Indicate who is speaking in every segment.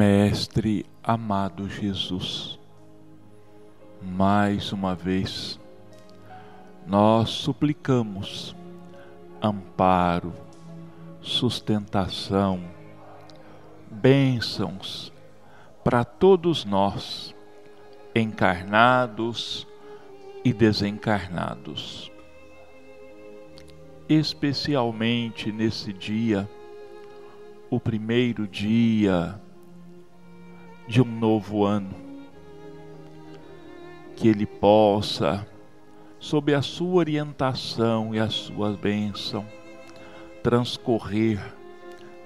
Speaker 1: Mestre amado Jesus, mais uma vez nós suplicamos amparo, sustentação, bênçãos para todos nós, encarnados e desencarnados. Especialmente nesse dia, o primeiro dia de um novo ano, que Ele possa, sob a sua orientação e a sua bênção, transcorrer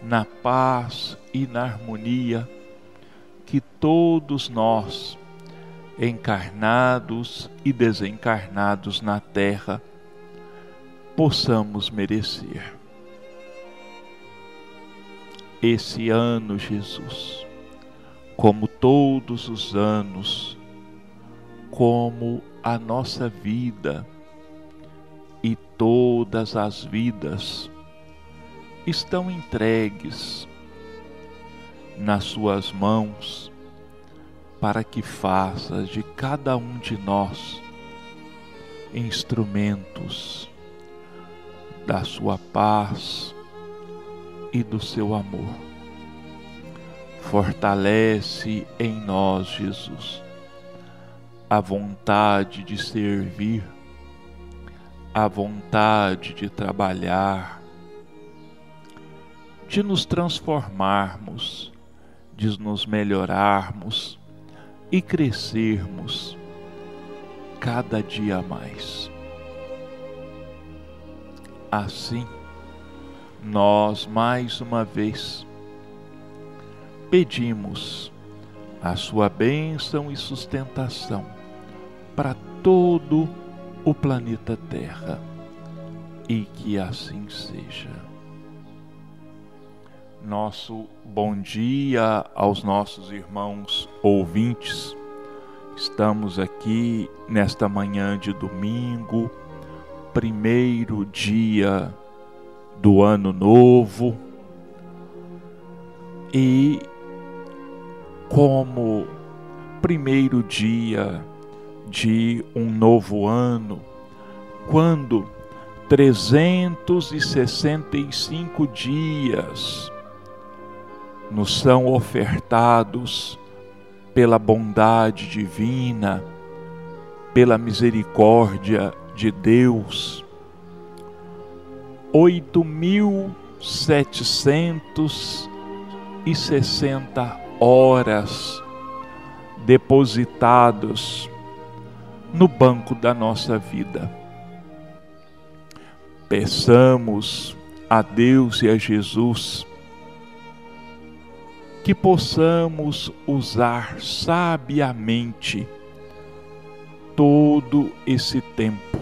Speaker 1: na paz e na harmonia que todos nós, encarnados e desencarnados na terra, possamos merecer. Esse ano, Jesus, como todos os anos, como a nossa vida e todas as vidas estão entregues nas Suas mãos para que faça de cada um de nós instrumentos da Sua paz e do Seu amor. Fortalece em nós, Jesus, a vontade de servir, a vontade de trabalhar, de nos transformarmos, de nos melhorarmos e crescermos cada dia mais. Assim, nós mais uma vez pedimos a sua bênção e sustentação para todo o planeta Terra e que assim seja. Nosso bom dia aos nossos irmãos ouvintes. Estamos aqui nesta manhã de domingo, primeiro dia do ano novo, e como primeiro dia de um novo ano, quando 365 dias nos são ofertados pela bondade divina, pela misericórdia de Deus. 8.760 horas depositados no banco da nossa vida. Peçamos a Deus e a Jesus que possamos usar sabiamente todo esse tempo,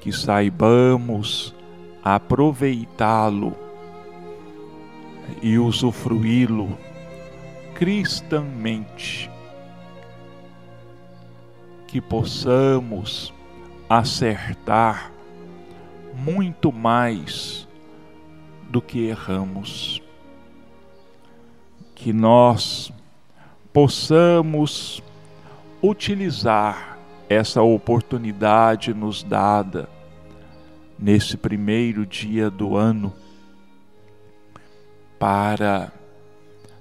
Speaker 1: que saibamos aproveitá-lo e usufruí-lo cristãmente, que possamos acertar muito mais do que erramos. Que nós possamos utilizar essa oportunidade nos dada nesse primeiro dia do ano para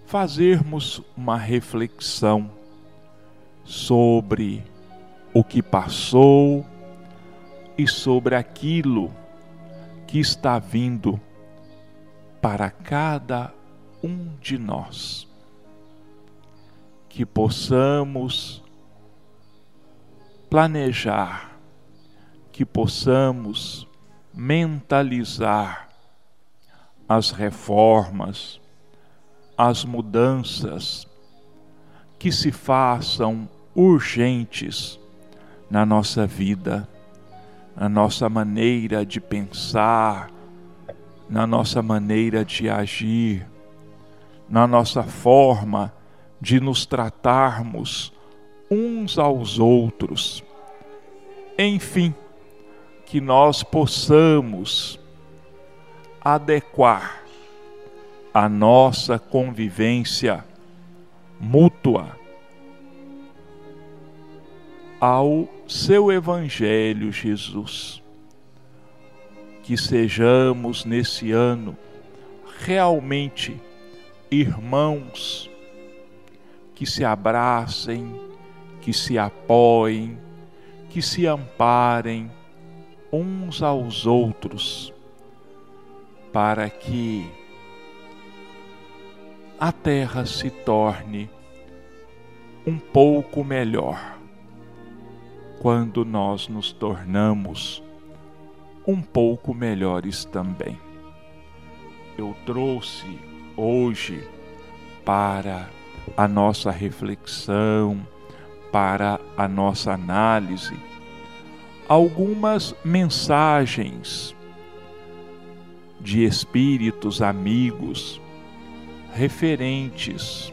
Speaker 1: fazermos uma reflexão sobre o que passou e sobre aquilo que está vindo para cada um de nós. Que possamos planejar, que possamos mentalizar as reformas, as mudanças que se façam urgentes na nossa vida, na nossa maneira de pensar, na nossa maneira de agir na nossa forma de nos tratarmos uns aos outros. Enfim, que nós possamos adequar a nossa convivência mútua ao seu Evangelho, Jesus. Que sejamos nesse ano realmente irmãos que se abracem, que se apoiem, que se amparem uns aos outros, para que a terra se torne um pouco melhor quando nós nos tornamos um pouco melhores também. Eu trouxe hoje para a nossa reflexão, para a nossa análise, algumas mensagens de espíritos amigos referentes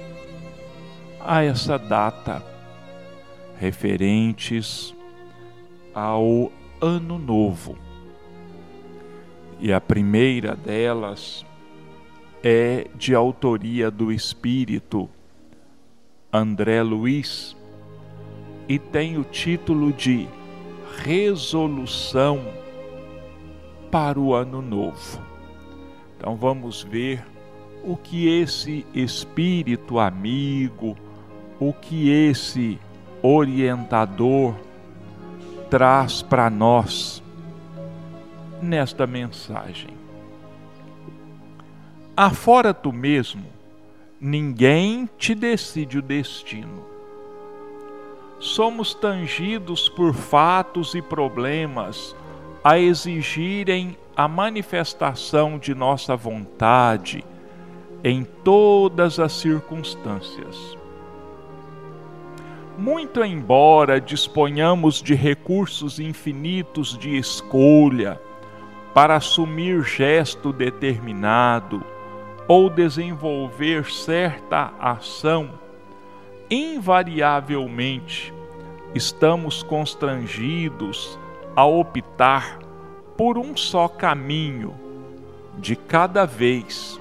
Speaker 1: a essa data, referentes ao Ano Novo. E a primeira delas é de autoria do espírito André Luiz e tem o título de Resolução para o Ano Novo. Então vamos ver o que esse espírito amigo, o que esse orientador traz para nós nesta mensagem. Afora tu mesmo, ninguém te decide o destino. Somos tangidos por fatos e problemas a exigirem a manifestação de nossa vontade em todas as circunstâncias. Muito embora disponhamos de recursos infinitos de escolha para assumir gesto determinado ou desenvolver certa ação, invariavelmente estamos constrangidos a optar por um só caminho de cada vez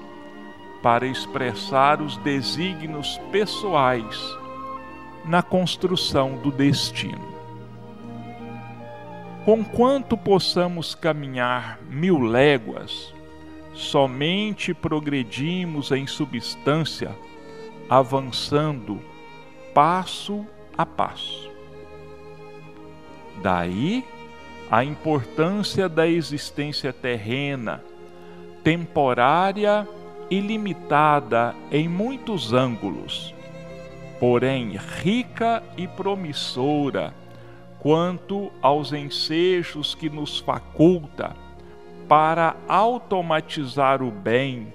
Speaker 1: para expressar os desígnios pessoais na construção do destino. Conquanto possamos caminhar mil léguas, somente progredimos em substância, avançando passo a passo. Daí a importância da existência terrena, temporária e limitada em muitos ângulos porém rica e promissora quanto aos ensejos que nos faculta para automatizar o bem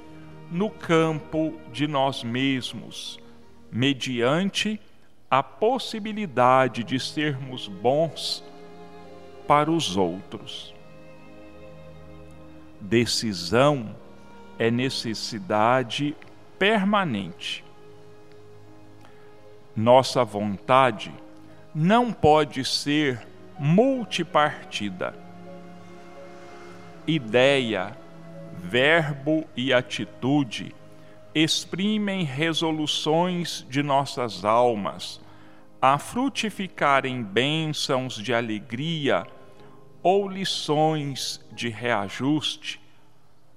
Speaker 1: no campo de nós mesmos, mediante a possibilidade de sermos bons para os outros. Decisão é necessidade permanente nossa vontade não pode ser multipartida. Ideia, verbo e atitude exprimem resoluções de nossas almas a frutificarem bênçãos de alegria ou lições de reajuste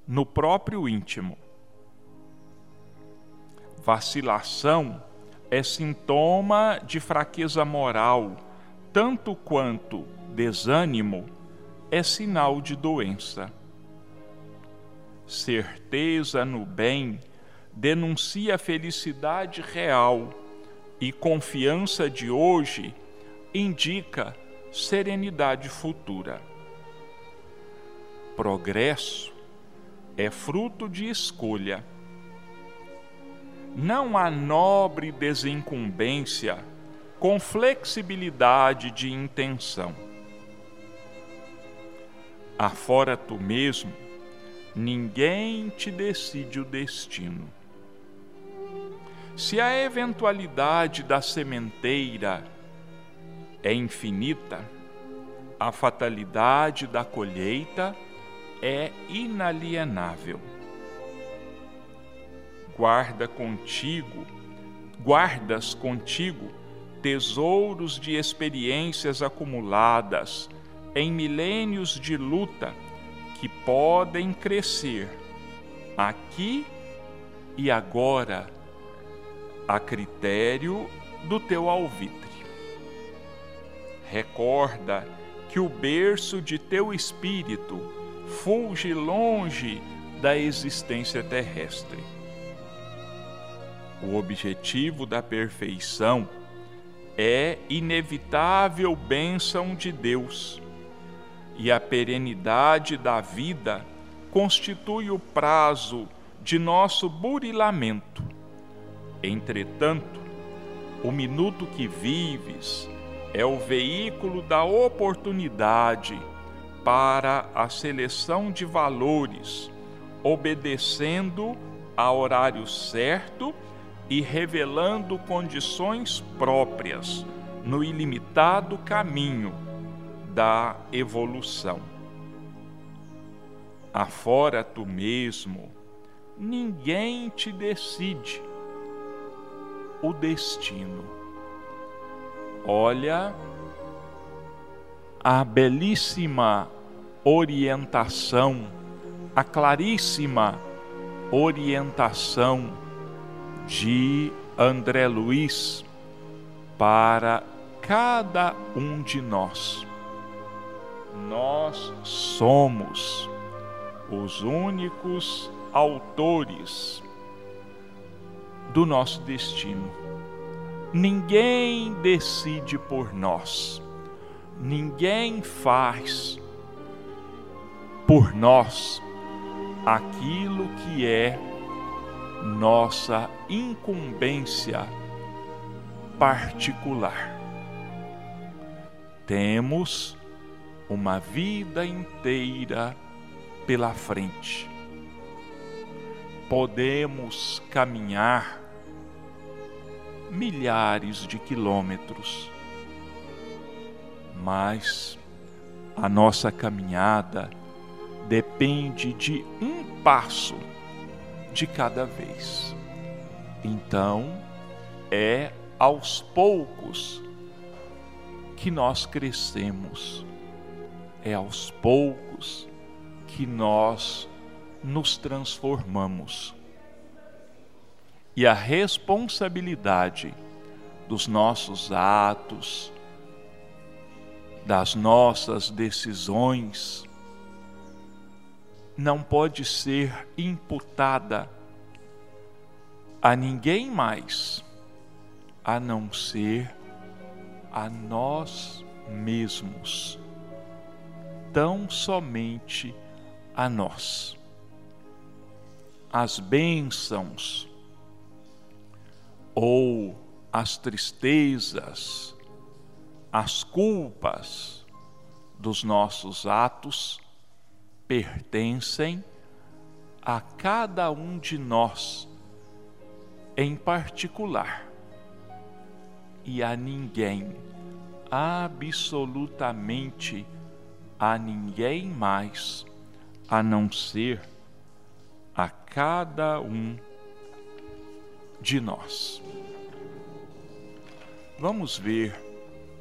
Speaker 1: no próprio íntimo. Vacilação é sintoma de fraqueza moral, tanto quanto desânimo é sinal de doença. Certeza no bem denuncia a felicidade real e confiança de hoje indica serenidade futura. Progresso é fruto de escolha não há nobre desincumbência com flexibilidade de intenção. Afora tu mesmo, ninguém te decide o destino. Se a eventualidade da sementeira é infinita, a fatalidade da colheita é inalienável guarda contigo, guardas contigo tesouros de experiências acumuladas em milênios de luta que podem crescer aqui e agora a critério do teu alvitre. Recorda que o berço de teu espírito fulge longe da existência terrestre. O objetivo da perfeição é inevitável bênção de Deus, e a perenidade da vida constitui o prazo de nosso burilamento. Entretanto, o minuto que vives é o veículo da oportunidade para a seleção de valores, obedecendo a horário certo e revelando condições próprias no ilimitado caminho da evolução. Afora tu mesmo, ninguém te decide o destino. Olha a belíssima orientação, a claríssima orientação de André Luiz para cada um de nós. Nós somos os únicos autores do nosso destino. Ninguém decide por nós, ninguém faz por nós aquilo que é nossa incumbência particular. Temos uma vida inteira pela frente. Podemos caminhar milhares de quilômetros, mas a nossa caminhada depende de um passo de cada vez. Então, é aos poucos que nós crescemos, é aos poucos que nós nos transformamos. E a responsabilidade dos nossos atos, das nossas decisões, não pode ser imputada a ninguém mais a não ser a nós mesmos, tão somente a nós. As bênçãos ou as tristezas, as culpas dos nossos atos pertencem a cada um de nós em particular. E a ninguém, absolutamente a ninguém mais, a não ser a cada um de nós. Vamos ver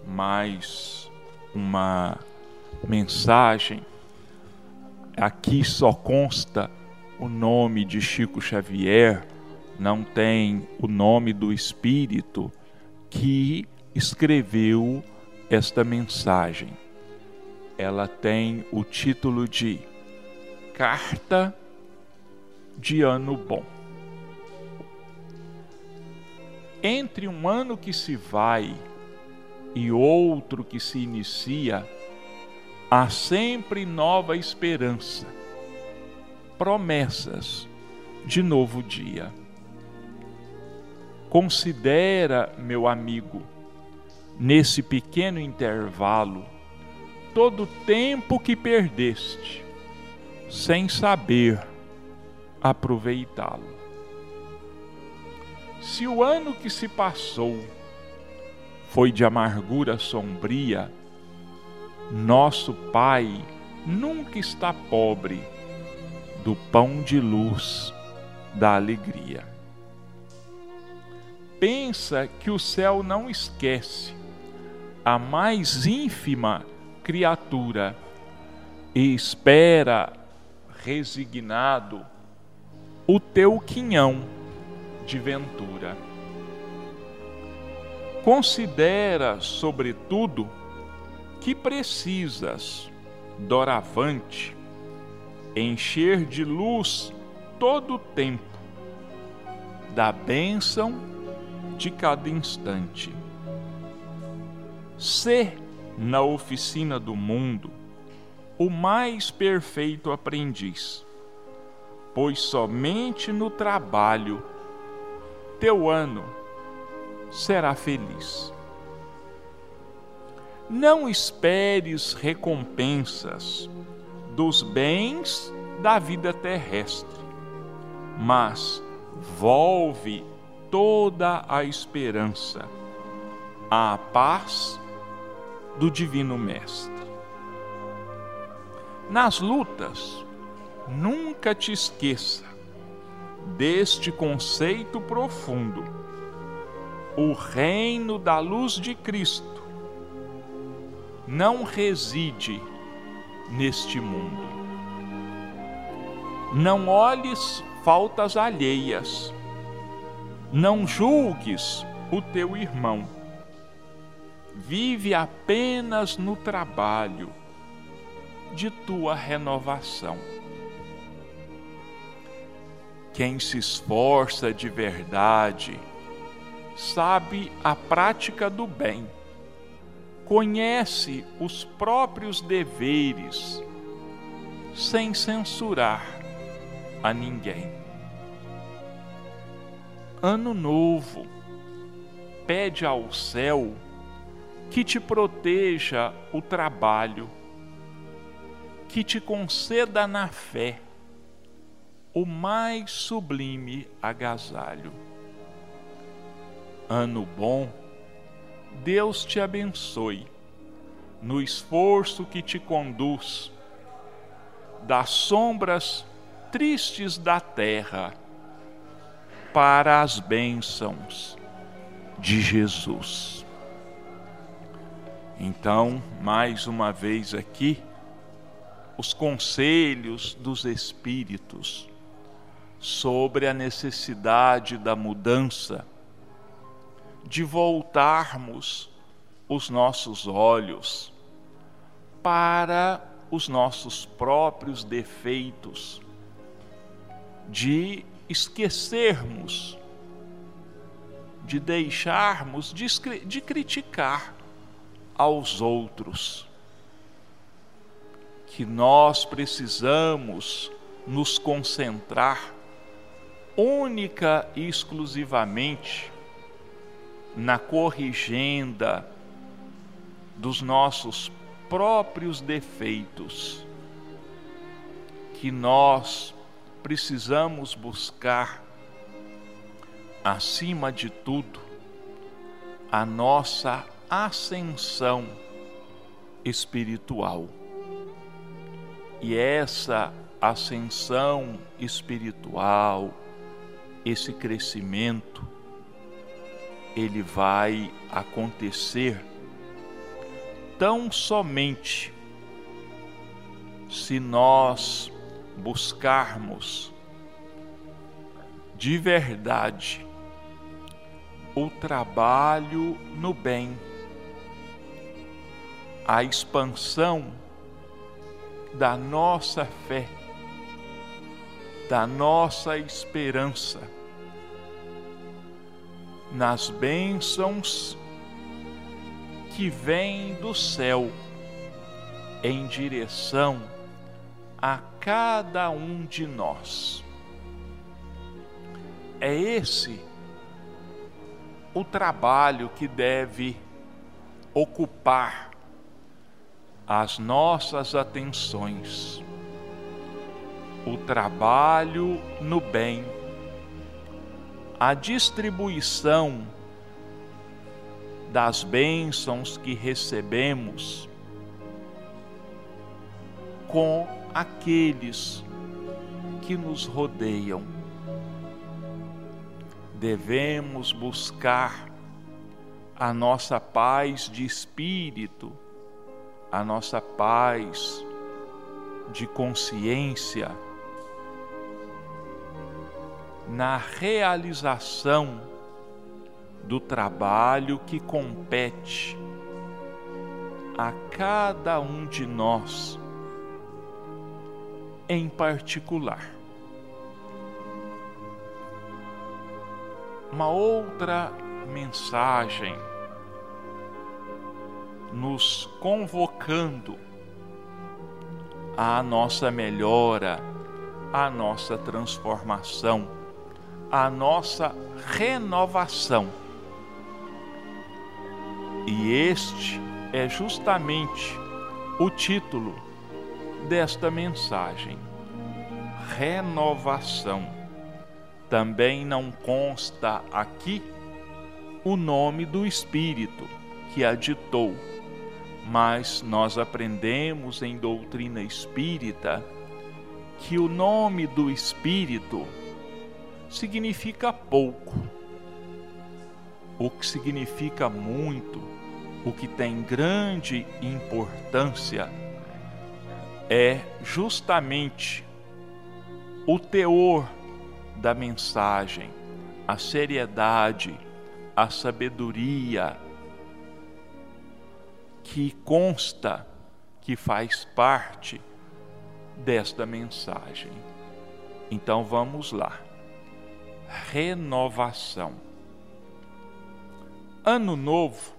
Speaker 1: mais uma mensagem Aqui só consta o nome de Chico Xavier, não tem o nome do espírito que escreveu esta mensagem. Ela tem o título de Carta de Ano Bom. Entre um ano que se vai e outro que se inicia, há sempre nova esperança, promessas de novo dia. Considera, meu amigo, nesse pequeno intervalo, todo o tempo que perdeste, sem saber aproveitá-lo. Se o ano que se passou foi de amargura sombria, nosso Pai nunca está pobre do pão de luz da alegria. pensa que o céu não esquece a mais ínfima criatura e espera resignado o teu quinhão de ventura. Considera, sobretudo, que precisas, doravante, encher de luz todo o tempo da bênção de cada instante. Ser na oficina do mundo o mais perfeito aprendiz, pois somente no trabalho teu ano será feliz. Não esperes recompensas dos bens da vida terrestre, mas volve toda a esperança à paz do Divino Mestre. Nas lutas, nunca te esqueça deste conceito profundo. O reino da luz de Cristo não reside neste mundo. Não olhes faltas alheias. Não julgues o teu irmão. Vive apenas no trabalho de tua renovação. Quem se esforça de verdade sabe a prática do bem conhece os próprios deveres sem censurar a ninguém. Ano novo, pede ao céu que te proteja o trabalho, que te conceda na fé o mais sublime agasalho. Ano bom, Deus te abençoe no esforço que te conduz das sombras tristes da terra para as bênçãos de Jesus. Então, mais uma vez aqui, os conselhos dos Espíritos sobre a necessidade da mudança de voltarmos os nossos olhos para os nossos próprios defeitos, de esquecermos, de deixarmos de, de criticar aos outros, que nós precisamos nos concentrar única e exclusivamente na corrigenda dos nossos próprios defeitos, que nós precisamos buscar, acima de tudo, a nossa ascensão espiritual. E essa ascensão espiritual, esse crescimento, ele vai acontecer tão somente se nós buscarmos de verdade o trabalho no bem, a expansão da nossa fé, da nossa esperança nas bênçãos que vêm do céu em direção a cada um de nós. É esse o trabalho que deve ocupar as nossas atenções. O trabalho no bem a distribuição das bênçãos que recebemos com aqueles que nos rodeiam. devemos buscar a nossa paz de espírito, a nossa paz de consciência na realização do trabalho que compete a cada um de nós em particular. Uma outra mensagem nos convocando à nossa melhora, à nossa transformação, à nossa renovação. E este é justamente o título desta mensagem: renovação. Também não consta aqui o nome do Espírito que a ditou, mas nós aprendemos em doutrina espírita que o nome do Espírito significa pouco. O que significa muito o que tem grande importância é justamente o teor da mensagem, a seriedade, a sabedoria que consta, que faz parte desta mensagem. Então vamos lá. Renovação. Ano novo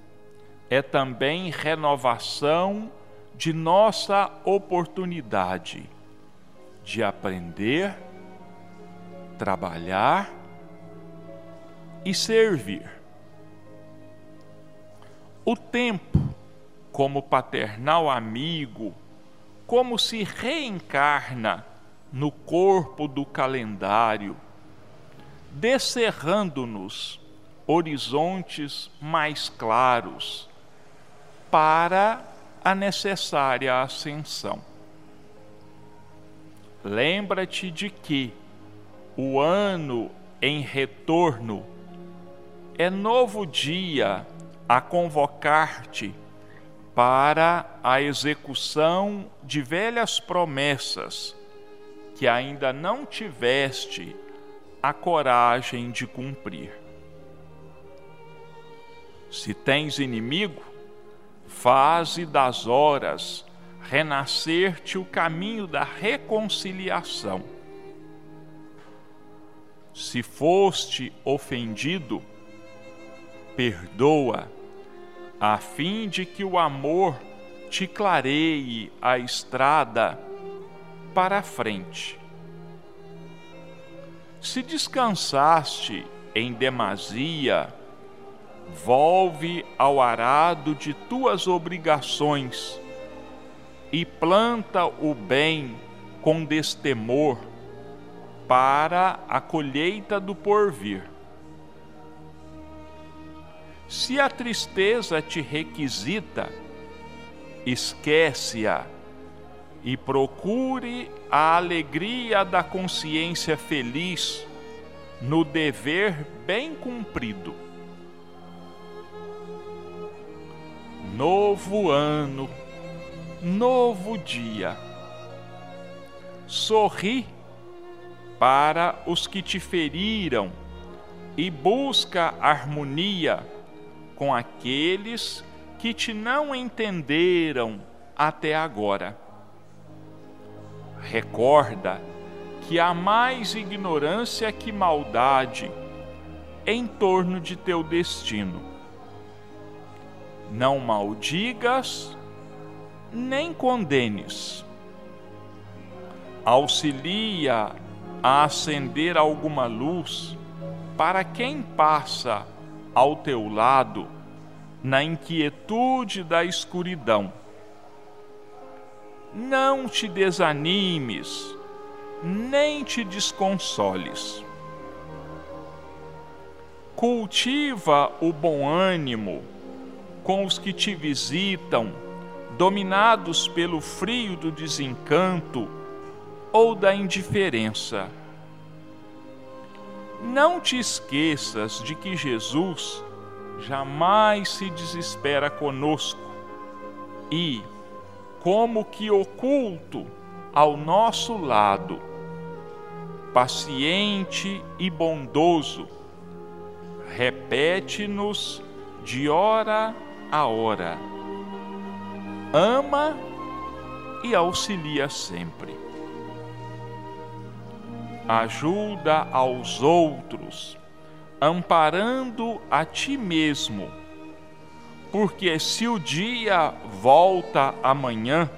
Speaker 1: é também renovação de nossa oportunidade de aprender, trabalhar e servir. O tempo, como paternal amigo, como se reencarna no corpo do calendário, descerrando-nos horizontes mais claros para a necessária ascensão. Lembra-te de que o ano em retorno é novo dia a convocar-te para a execução de velhas promessas que ainda não tiveste a coragem de cumprir. Se tens inimigo, faze das horas renascer-te o caminho da reconciliação. Se foste ofendido, perdoa, a fim de que o amor te clareie a estrada para a frente. Se descansaste em demasia, volve ao arado de tuas obrigações e planta o bem com destemor para a colheita do porvir. Se a tristeza te requisita, esquece-a e procure a alegria da consciência feliz no dever bem cumprido. novo ano, novo dia. Sorri para os que te feriram e busca harmonia com aqueles que te não entenderam até agora. Recorda que há mais ignorância que maldade em torno de teu destino não maldigas, nem condenes. Auxilia a acender alguma luz para quem passa ao teu lado na inquietude da escuridão. Não te desanimes, nem te desconsoles. Cultiva o bom ânimo com os que te visitam, dominados pelo frio do desencanto ou da indiferença. não te esqueças de que Jesus jamais se desespera conosco e, como que oculto ao nosso lado, paciente e bondoso, repete-nos de hora a hora. Ama e auxilia sempre. Ajuda aos outros, amparando a ti mesmo, porque se o dia volta amanhã,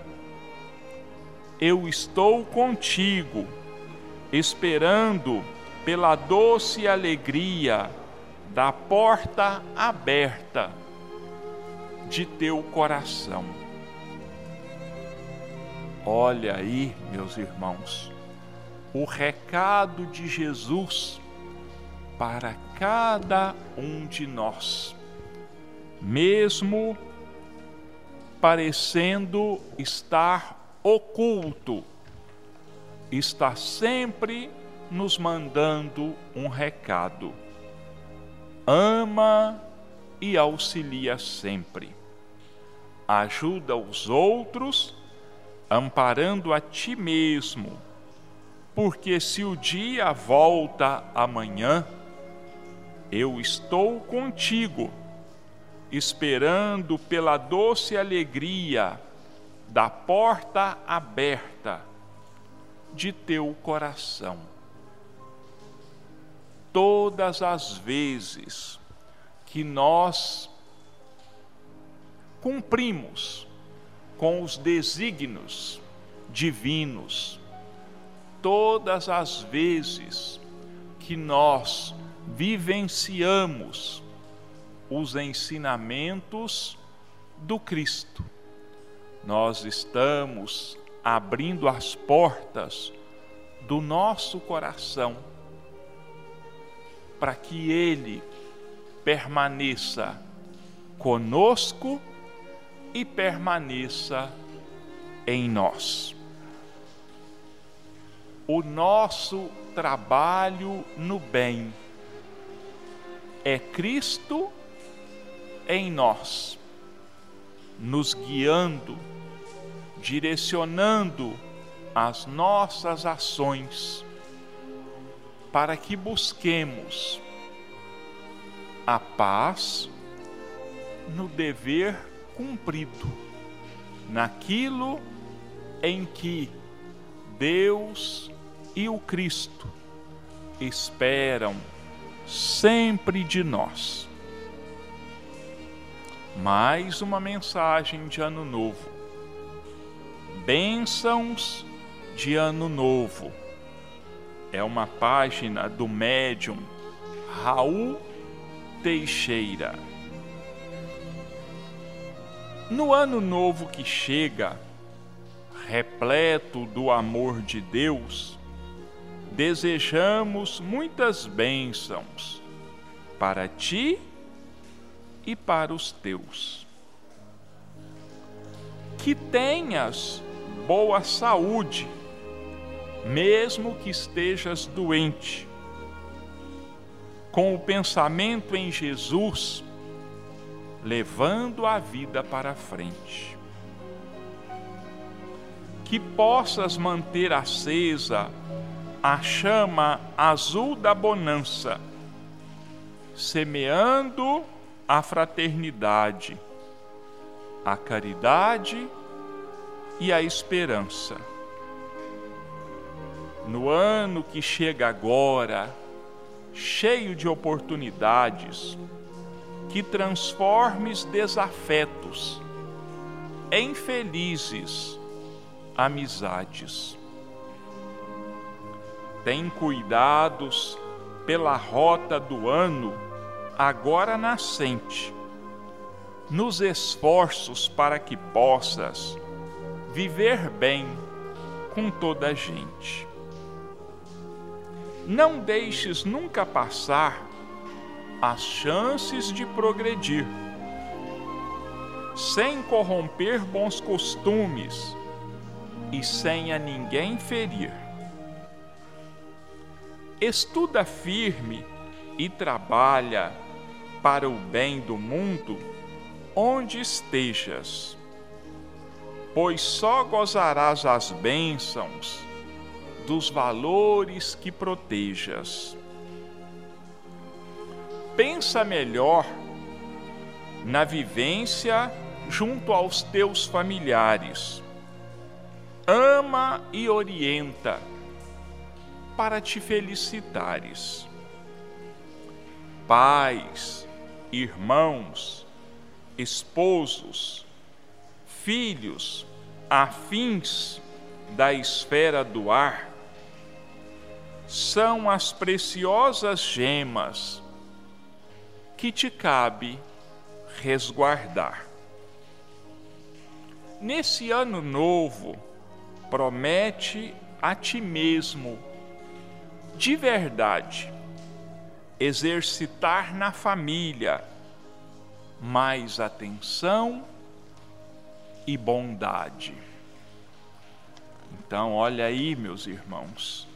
Speaker 1: eu estou contigo, esperando pela doce alegria da porta aberta de teu coração. Olha aí, meus irmãos, o recado de Jesus para cada um de nós, mesmo parecendo estar oculto, está sempre nos mandando um recado. Ama e auxilia sempre. Ajuda os outros amparando a ti mesmo, porque se o dia volta amanhã, eu estou contigo, esperando pela doce alegria da porta aberta de teu coração. Todas as vezes que nós cumprimos com os desígnios divinos. Todas as vezes que nós vivenciamos os ensinamentos do Cristo, nós estamos abrindo as portas do nosso coração para que Ele permaneça conosco e permaneça em nós. O nosso trabalho no bem é Cristo em nós, nos guiando, direcionando as nossas ações para que busquemos a paz no dever cumprido naquilo em que Deus e o Cristo esperam sempre de nós. Mais uma mensagem de Ano Novo. Bênçãos de Ano Novo. É uma página do médium Raul Teixeira. No ano novo que chega, repleto do amor de Deus, desejamos muitas bênçãos para ti e para os teus. Que tenhas boa saúde, mesmo que estejas doente. Com o pensamento em Jesus, levando a vida para frente. Que possas manter acesa a chama azul da bonança, semeando a fraternidade, a caridade e a esperança. No ano que chega agora, cheio de oportunidades, que transformes desafetos em felizes amizades. Tem cuidados pela rota do ano agora nascente, nos esforços para que possas viver bem com toda a gente. Não deixes nunca passar as chances de progredir, sem corromper bons costumes e sem a ninguém ferir. estuda firme e trabalha para o bem do mundo onde estejas, pois só gozarás as bênçãos dos valores que protejas. Pensa melhor na vivência junto aos teus familiares. Ama e orienta para te felicitares. Pais, irmãos, esposos, filhos, afins da esfera do ar, são as preciosas gemas que te cabe resguardar. Nesse ano novo, promete a ti mesmo, de verdade, exercitar na família mais atenção e bondade. Então, olha aí, meus irmãos.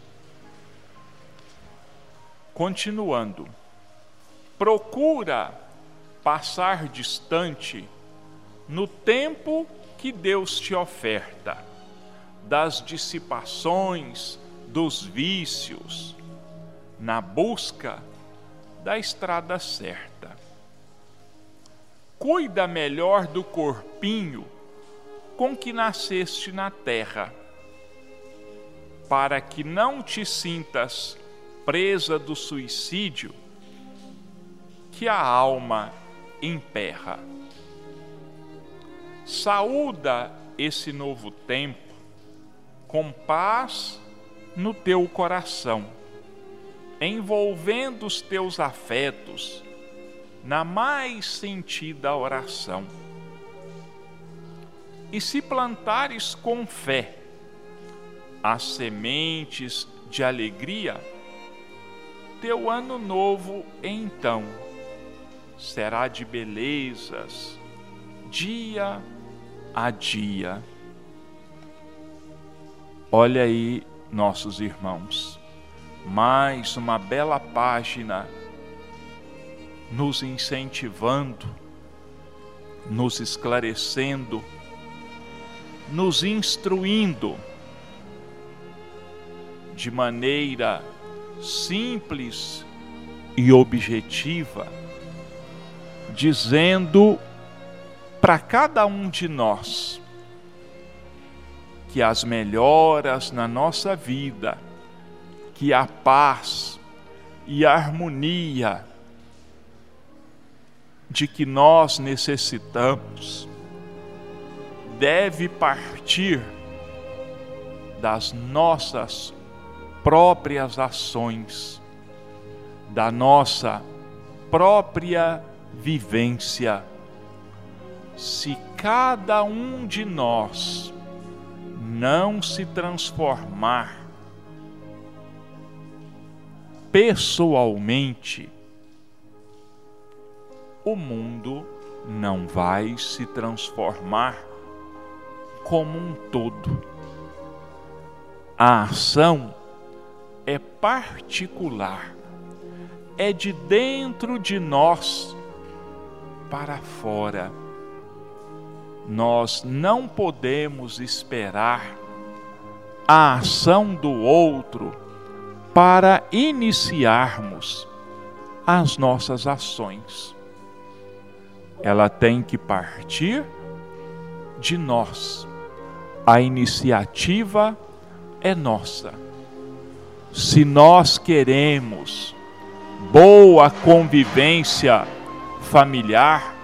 Speaker 1: Continuando, procura passar distante no tempo que Deus te oferta, das dissipações, dos vícios, na busca da estrada certa. Cuida melhor do corpinho com que nasceste na terra, para que não te sintas presa do suicídio que a alma emperra saúda esse novo tempo com paz no teu coração, envolvendo os teus afetos na mais sentida oração. E se plantares com fé as sementes de alegria, teu ano novo então será de belezas, dia a dia. Olha aí, nossos irmãos, mais uma bela página nos incentivando, nos esclarecendo, nos instruindo de maneira simples e objetiva, dizendo para cada um de nós que as melhoras na nossa vida, que a paz e a harmonia de que nós necessitamos deve partir das nossas próprias ações, da nossa própria vivência. Se cada um de nós não se transformar pessoalmente, o mundo não vai se transformar como um todo. A ação é particular, é de dentro de nós para fora nós não podemos esperar a ação do outro para iniciarmos as nossas ações. Ela tem que partir de nós. A iniciativa é nossa. Se nós queremos boa convivência familiar,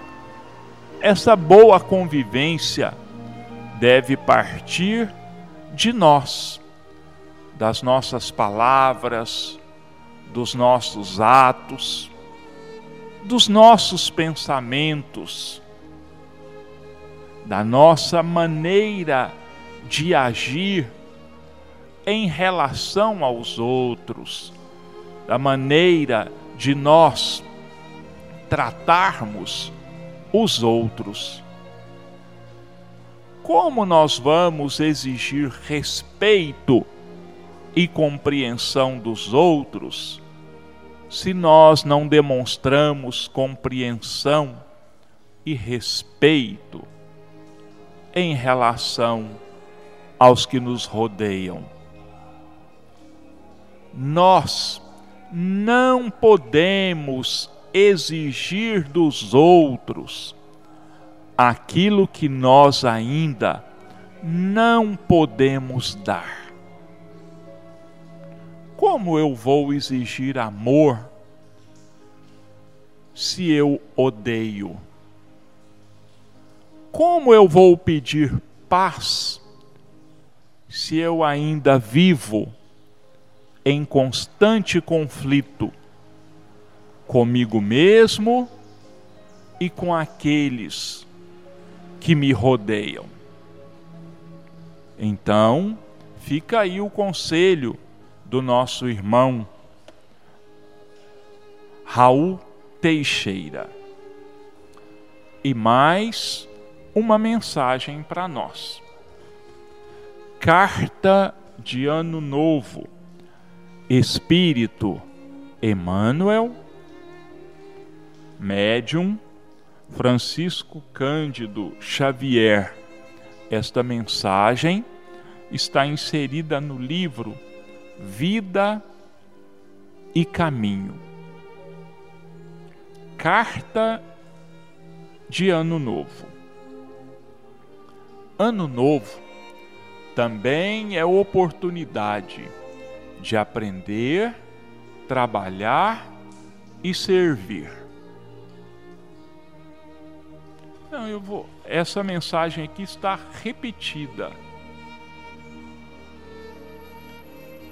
Speaker 1: essa boa convivência deve partir de nós, das nossas palavras, dos nossos atos, dos nossos pensamentos, da nossa maneira de agir em relação aos outros, da maneira de nós tratarmos os outros. Como nós vamos exigir respeito e compreensão dos outros, se nós não demonstramos compreensão e respeito em relação aos que nos rodeiam. Nós não podemos exigir dos outros aquilo que nós ainda não podemos dar. Como eu vou exigir amor se eu odeio? Como eu vou pedir paz se eu ainda vivo em constante conflito comigo mesmo e com aqueles que me rodeiam. Então, fica aí o conselho do nosso irmão Raul Teixeira. E mais uma mensagem para nós. Carta de Ano Novo. Espírito Emmanuel, Médium Francisco Cândido Xavier. Esta mensagem está inserida no livro Vida e Caminho. Carta de Ano Novo. Ano Novo também é oportunidade de aprender, trabalhar e servir. Não, eu vou. Essa mensagem aqui está repetida.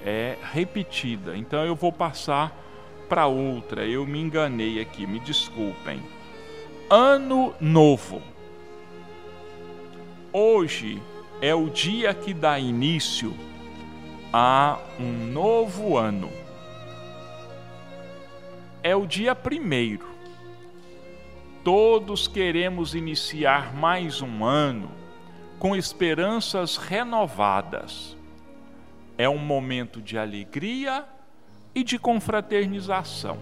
Speaker 1: É repetida. Então eu vou passar para outra. Eu me enganei aqui, me desculpem. Ano novo. Hoje é o dia que dá início a um novo ano. É o dia primeiro Todos queremos iniciar mais um ano com esperanças renovadas. É um momento de alegria e de confraternização.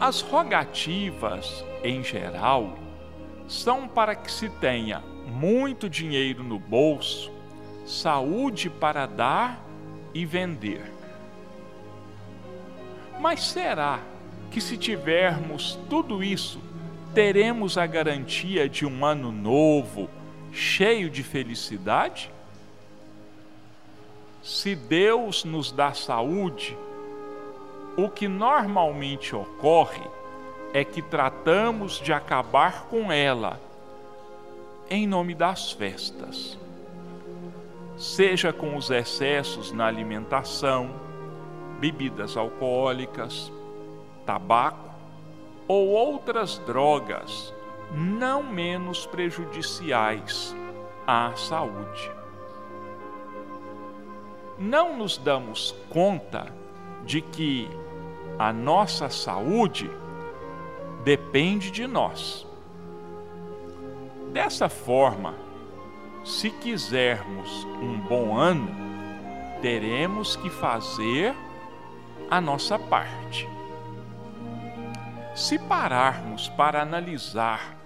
Speaker 1: As rogativas, em geral, são para que se tenha muito dinheiro no bolso, saúde para dar e vender. Mas será que se tivermos tudo isso, teremos a garantia de um ano novo, cheio de felicidade? Se Deus nos dá saúde, o que normalmente ocorre é que tratamos de acabar com ela em nome das festas. Seja com os excessos na alimentação, bebidas alcoólicas, tabaco ou outras drogas não menos prejudiciais à saúde. Não nos damos conta de que a nossa saúde depende de nós. Dessa forma, se quisermos um bom ano, teremos que fazer a nossa parte. Se pararmos para analisar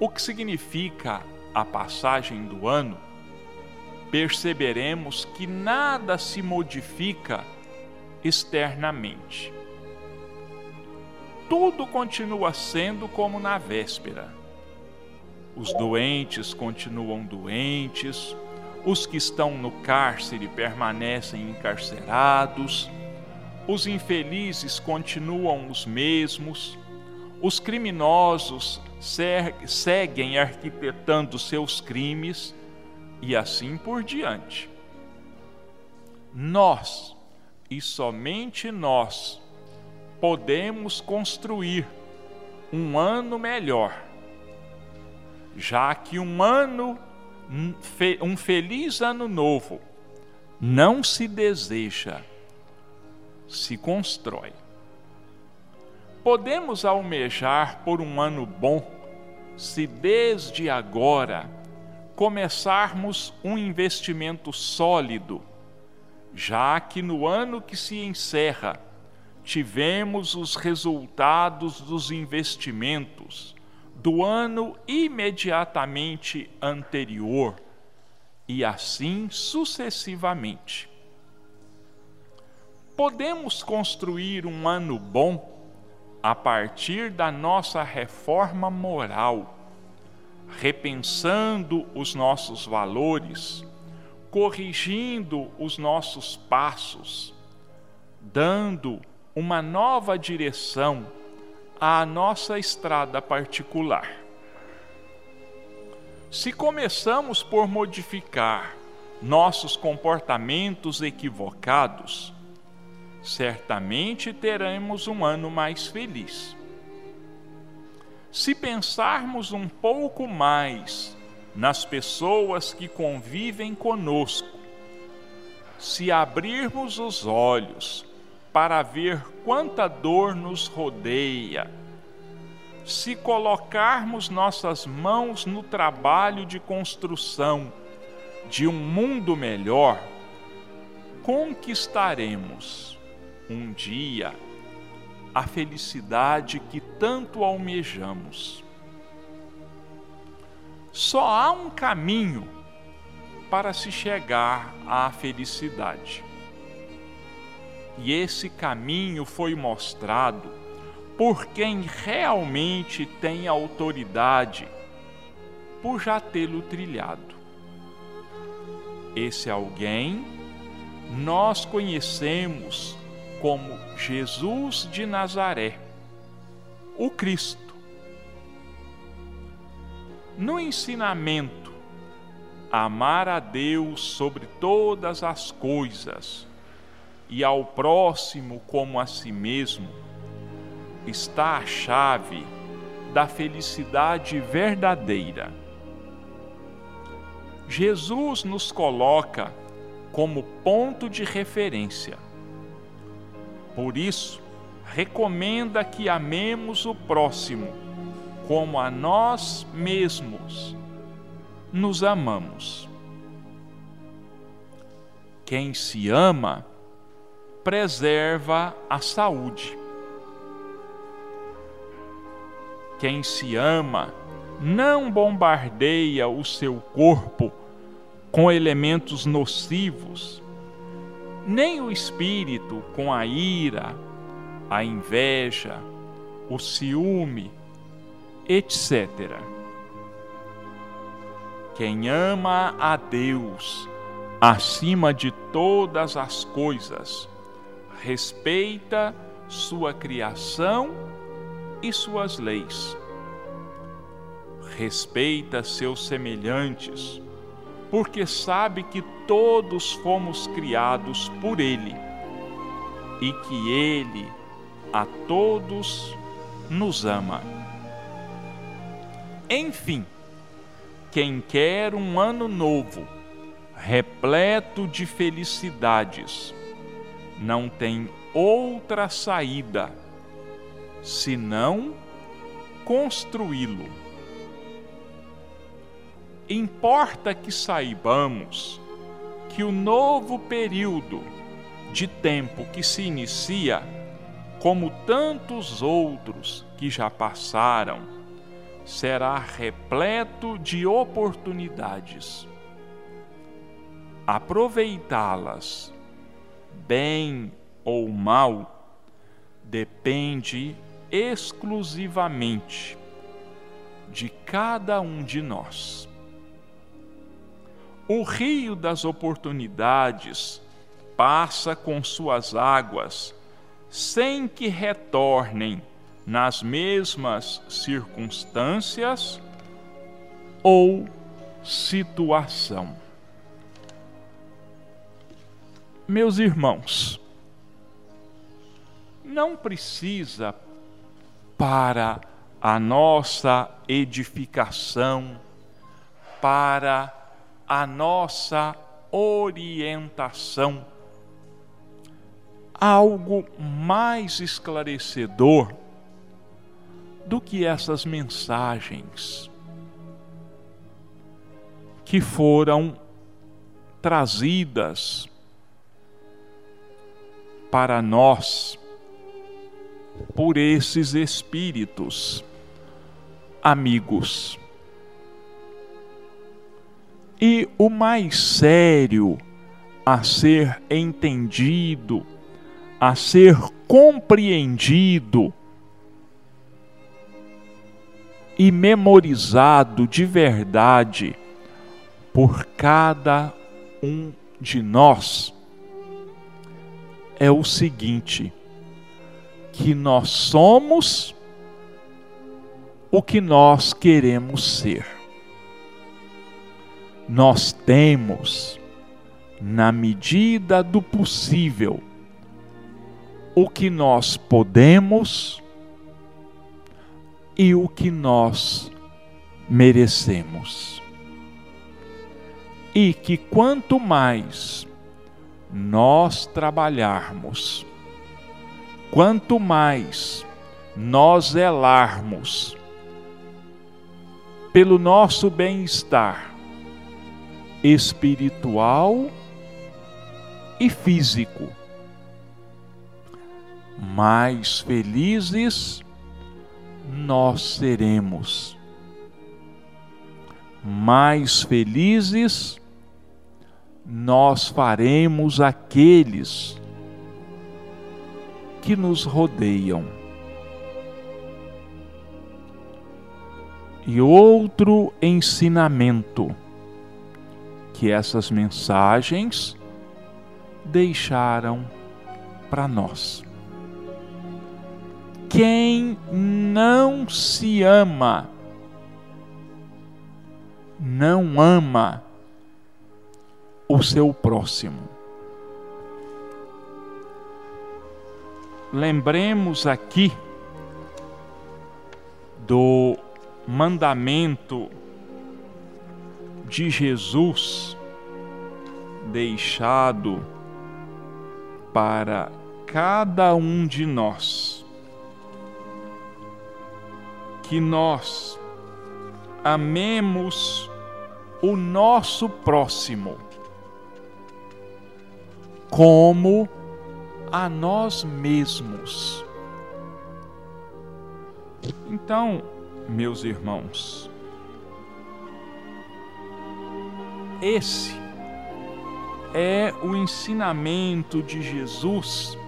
Speaker 1: o que significa a passagem do ano, perceberemos que nada se modifica externamente. Tudo continua sendo como na véspera. Os doentes continuam doentes, os que estão no cárcere permanecem encarcerados, os infelizes continuam os mesmos os criminosos seguem arquitetando seus crimes e assim por diante. Nós, e somente nós, podemos construir um ano melhor, já que um ano, um feliz ano novo, não se deseja, se constrói. Podemos almejar por um ano bom se desde agora começarmos um investimento sólido já que no ano que se encerra tivemos os resultados dos investimentos do ano imediatamente anterior e assim sucessivamente. Podemos construir um ano bom a partir da nossa reforma moral, repensando os nossos valores, corrigindo os nossos passos, dando uma nova direção à nossa estrada particular. Se começamos por modificar nossos comportamentos equivocados, certamente teremos um ano mais feliz. Se pensarmos um pouco mais nas pessoas que convivem conosco, se abrirmos os olhos para ver quanta dor nos rodeia, se colocarmos nossas mãos no trabalho de construção de um mundo melhor, conquistaremos um dia a felicidade que tanto almejamos. Só há um caminho para se chegar à felicidade. E esse caminho foi mostrado por quem realmente tem autoridade por já tê-lo trilhado. Esse alguém nós conhecemos como Jesus de Nazaré, o Cristo. No ensinamento, amar a Deus sobre todas as coisas e ao próximo como a si mesmo, está a chave da felicidade verdadeira. Jesus nos coloca como ponto de referência por isso, recomenda que amemos o próximo como a nós mesmos nos amamos. Quem se ama preserva a saúde. Quem se ama não bombardeia o seu corpo com elementos nocivos nem o espírito com a ira, a inveja, o ciúme, etc. Quem ama a Deus acima de todas as coisas, respeita sua criação e suas leis. Respeita seus semelhantes porque sabe que todos fomos criados por Ele e que Ele a todos nos ama. Enfim, quem quer um ano novo, repleto de felicidades, não tem outra saída senão construí-lo Importa que saibamos que o novo período de tempo que se inicia, como tantos outros que já passaram, será repleto de oportunidades. Aproveitá-las, bem ou mal, depende exclusivamente de cada um de nós. O rio das oportunidades passa com suas águas sem que retornem nas mesmas circunstâncias ou situação. Meus irmãos, não precisa para a nossa edificação, para a nossa orientação. Algo mais esclarecedor do que essas mensagens que foram trazidas para nós por esses espíritos amigos. E o mais sério a ser entendido, a ser compreendido e memorizado de verdade por cada um de nós é o seguinte: que nós somos o que nós queremos ser. Nós temos, na medida do possível, o que nós podemos e o que nós merecemos. E que quanto mais nós trabalharmos, quanto mais nós zelarmos pelo nosso bem-estar espiritual e físico, mais felizes nós seremos. Mais felizes nós faremos aqueles que nos rodeiam. E outro ensinamento que essas mensagens deixaram para nós. Quem não se ama, não ama o seu próximo. Lembremos aqui do mandamento de Jesus deixado para cada um de nós. Que nós amemos o nosso próximo como a nós mesmos. Então, meus irmãos, esse é o ensinamento de Jesus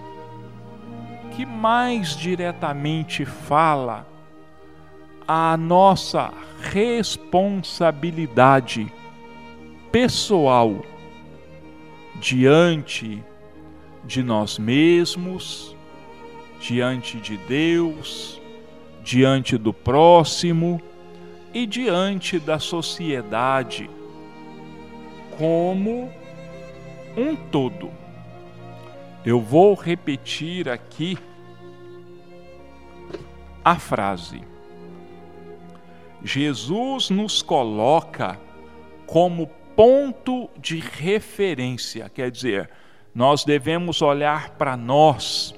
Speaker 1: que mais diretamente fala a nossa responsabilidade pessoal diante de nós mesmos, diante de Deus, diante do próximo e diante da sociedade como um todo. Eu vou repetir aqui a frase. Jesus nos coloca como ponto de referência, quer dizer, nós devemos olhar para nós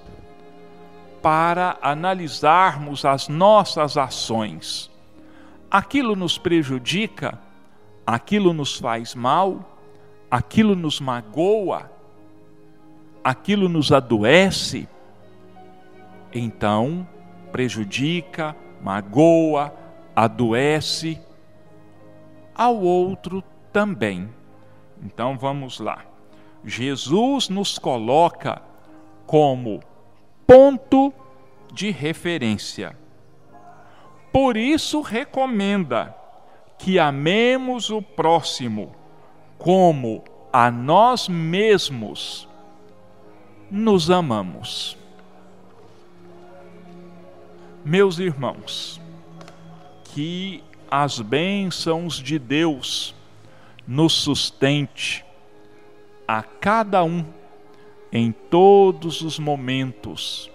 Speaker 1: para analisarmos as nossas ações. Aquilo nos prejudica, aquilo nos faz mal, aquilo nos magoa, aquilo nos adoece, então prejudica, magoa, adoece ao outro também. Então vamos lá. Jesus nos coloca como ponto de referência. Por isso recomenda que amemos o próximo como a nós mesmos nos amamos. Meus irmãos, que as bênçãos de Deus nos sustente a cada um em todos os momentos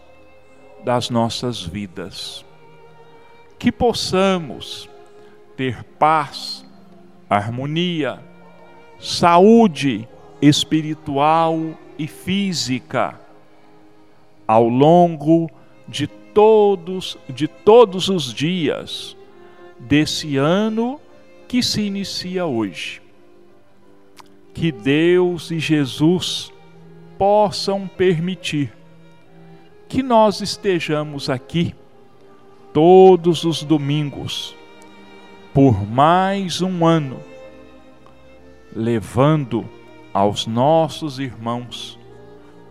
Speaker 1: das nossas vidas. Que possamos ter paz, harmonia, saúde espiritual e física ao longo de todos de todos os dias desse ano que se inicia hoje. Que Deus e Jesus possam permitir que nós estejamos aqui todos os domingos por mais um ano, levando aos nossos irmãos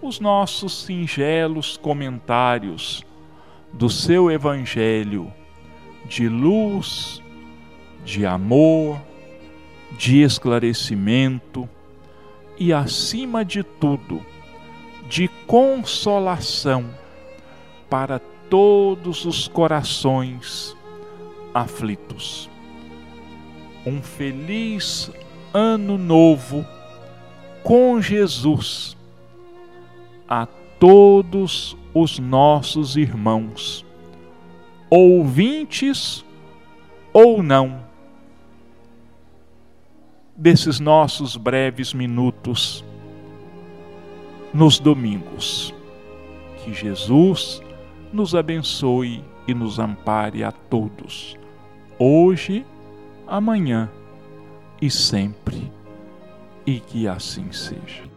Speaker 1: os nossos singelos comentários do seu Evangelho de luz, de amor, de esclarecimento e, acima de tudo, de consolação para todos os corações aflitos. Um feliz Ano Novo com Jesus a todos os nossos irmãos, ouvintes ou não, desses nossos breves minutos nos domingos. Que Jesus nos abençoe e nos ampare a todos, hoje, amanhã e sempre, e que assim seja.